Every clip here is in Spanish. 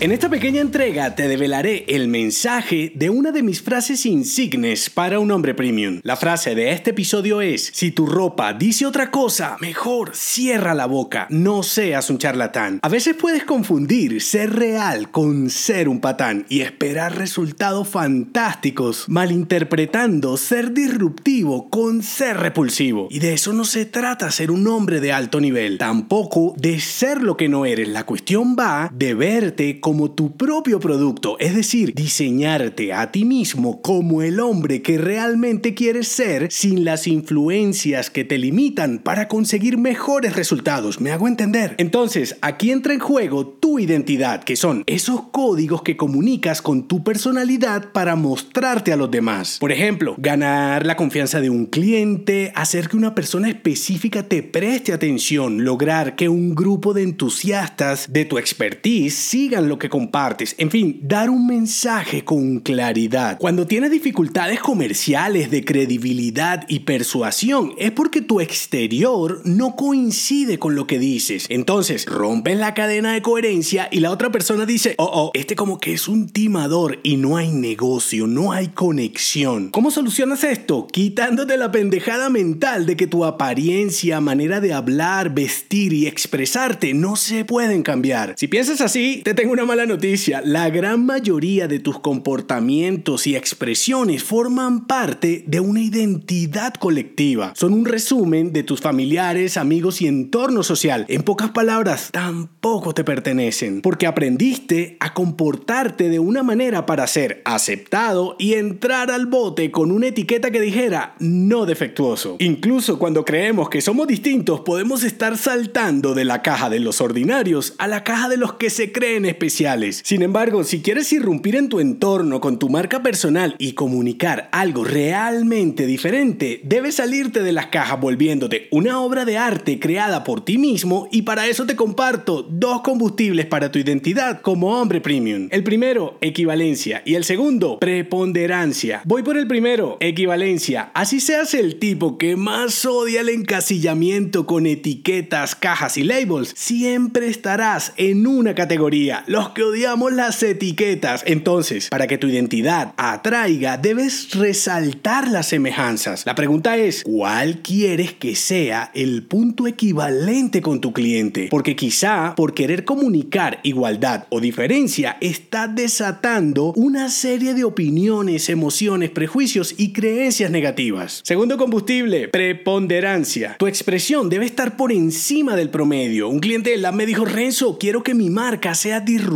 En esta pequeña entrega te develaré el mensaje de una de mis frases insignes para un hombre premium. La frase de este episodio es, si tu ropa dice otra cosa, mejor cierra la boca, no seas un charlatán. A veces puedes confundir ser real con ser un patán y esperar resultados fantásticos, malinterpretando ser disruptivo con ser repulsivo. Y de eso no se trata ser un hombre de alto nivel, tampoco de ser lo que no eres. La cuestión va de verte como tu propio producto, es decir, diseñarte a ti mismo como el hombre que realmente quieres ser sin las influencias que te limitan para conseguir mejores resultados. ¿Me hago entender? Entonces, aquí entra en juego tu identidad, que son esos códigos que comunicas con tu personalidad para mostrarte a los demás. Por ejemplo, ganar la confianza de un cliente, hacer que una persona específica te preste atención, lograr que un grupo de entusiastas de tu expertise sigan lo que compartes. En fin, dar un mensaje con claridad. Cuando tienes dificultades comerciales de credibilidad y persuasión, es porque tu exterior no coincide con lo que dices. Entonces, rompes la cadena de coherencia y la otra persona dice, oh, oh, este como que es un timador y no hay negocio, no hay conexión. ¿Cómo solucionas esto? Quitándote la pendejada mental de que tu apariencia, manera de hablar, vestir y expresarte no se pueden cambiar. Si piensas así, te tengo una mala noticia, la gran mayoría de tus comportamientos y expresiones forman parte de una identidad colectiva. Son un resumen de tus familiares, amigos y entorno social. En pocas palabras, tampoco te pertenecen, porque aprendiste a comportarte de una manera para ser aceptado y entrar al bote con una etiqueta que dijera no defectuoso. Incluso cuando creemos que somos distintos, podemos estar saltando de la caja de los ordinarios a la caja de los que se creen especiales sin embargo, si quieres irrumpir en tu entorno con tu marca personal y comunicar algo realmente diferente, debes salirte de las cajas volviéndote una obra de arte creada por ti mismo y para eso te comparto dos combustibles para tu identidad como hombre premium. El primero, equivalencia y el segundo, preponderancia. Voy por el primero, equivalencia. Así seas el tipo que más odia el encasillamiento con etiquetas, cajas y labels, siempre estarás en una categoría. Los que odiamos las etiquetas. Entonces, para que tu identidad atraiga, debes resaltar las semejanzas. La pregunta es, ¿cuál quieres que sea el punto equivalente con tu cliente? Porque quizá por querer comunicar igualdad o diferencia, está desatando una serie de opiniones, emociones, prejuicios y creencias negativas. Segundo combustible, preponderancia. Tu expresión debe estar por encima del promedio. Un cliente de la me dijo, Renzo, quiero que mi marca sea disruptiva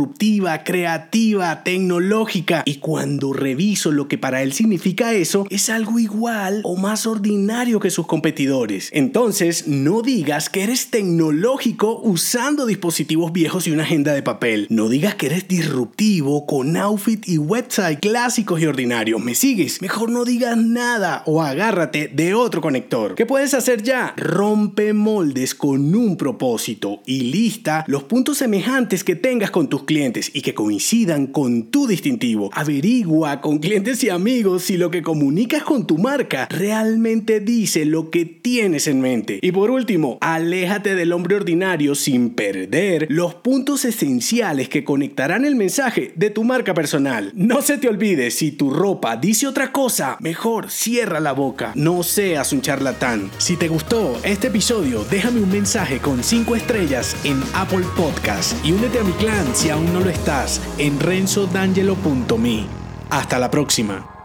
creativa, tecnológica. Y cuando reviso lo que para él significa eso, es algo igual o más ordinario que sus competidores. Entonces, no digas que eres tecnológico usando dispositivos viejos y una agenda de papel. No digas que eres disruptivo con outfit y website clásicos y ordinarios. ¿Me sigues? Mejor no digas nada o agárrate de otro conector. ¿Qué puedes hacer ya? Rompe moldes con un propósito y lista los puntos semejantes que tengas con tus clientes y que coincidan con tu distintivo. Averigua con clientes y amigos si lo que comunicas con tu marca realmente dice lo que tienes en mente. Y por último, aléjate del hombre ordinario sin perder los puntos esenciales que conectarán el mensaje de tu marca personal. No se te olvide, si tu ropa dice otra cosa, mejor cierra la boca. No seas un charlatán. Si te gustó este episodio, déjame un mensaje con 5 estrellas en Apple Podcast y únete a mi clan aún no lo estás en renzodangelo.me. Hasta la próxima.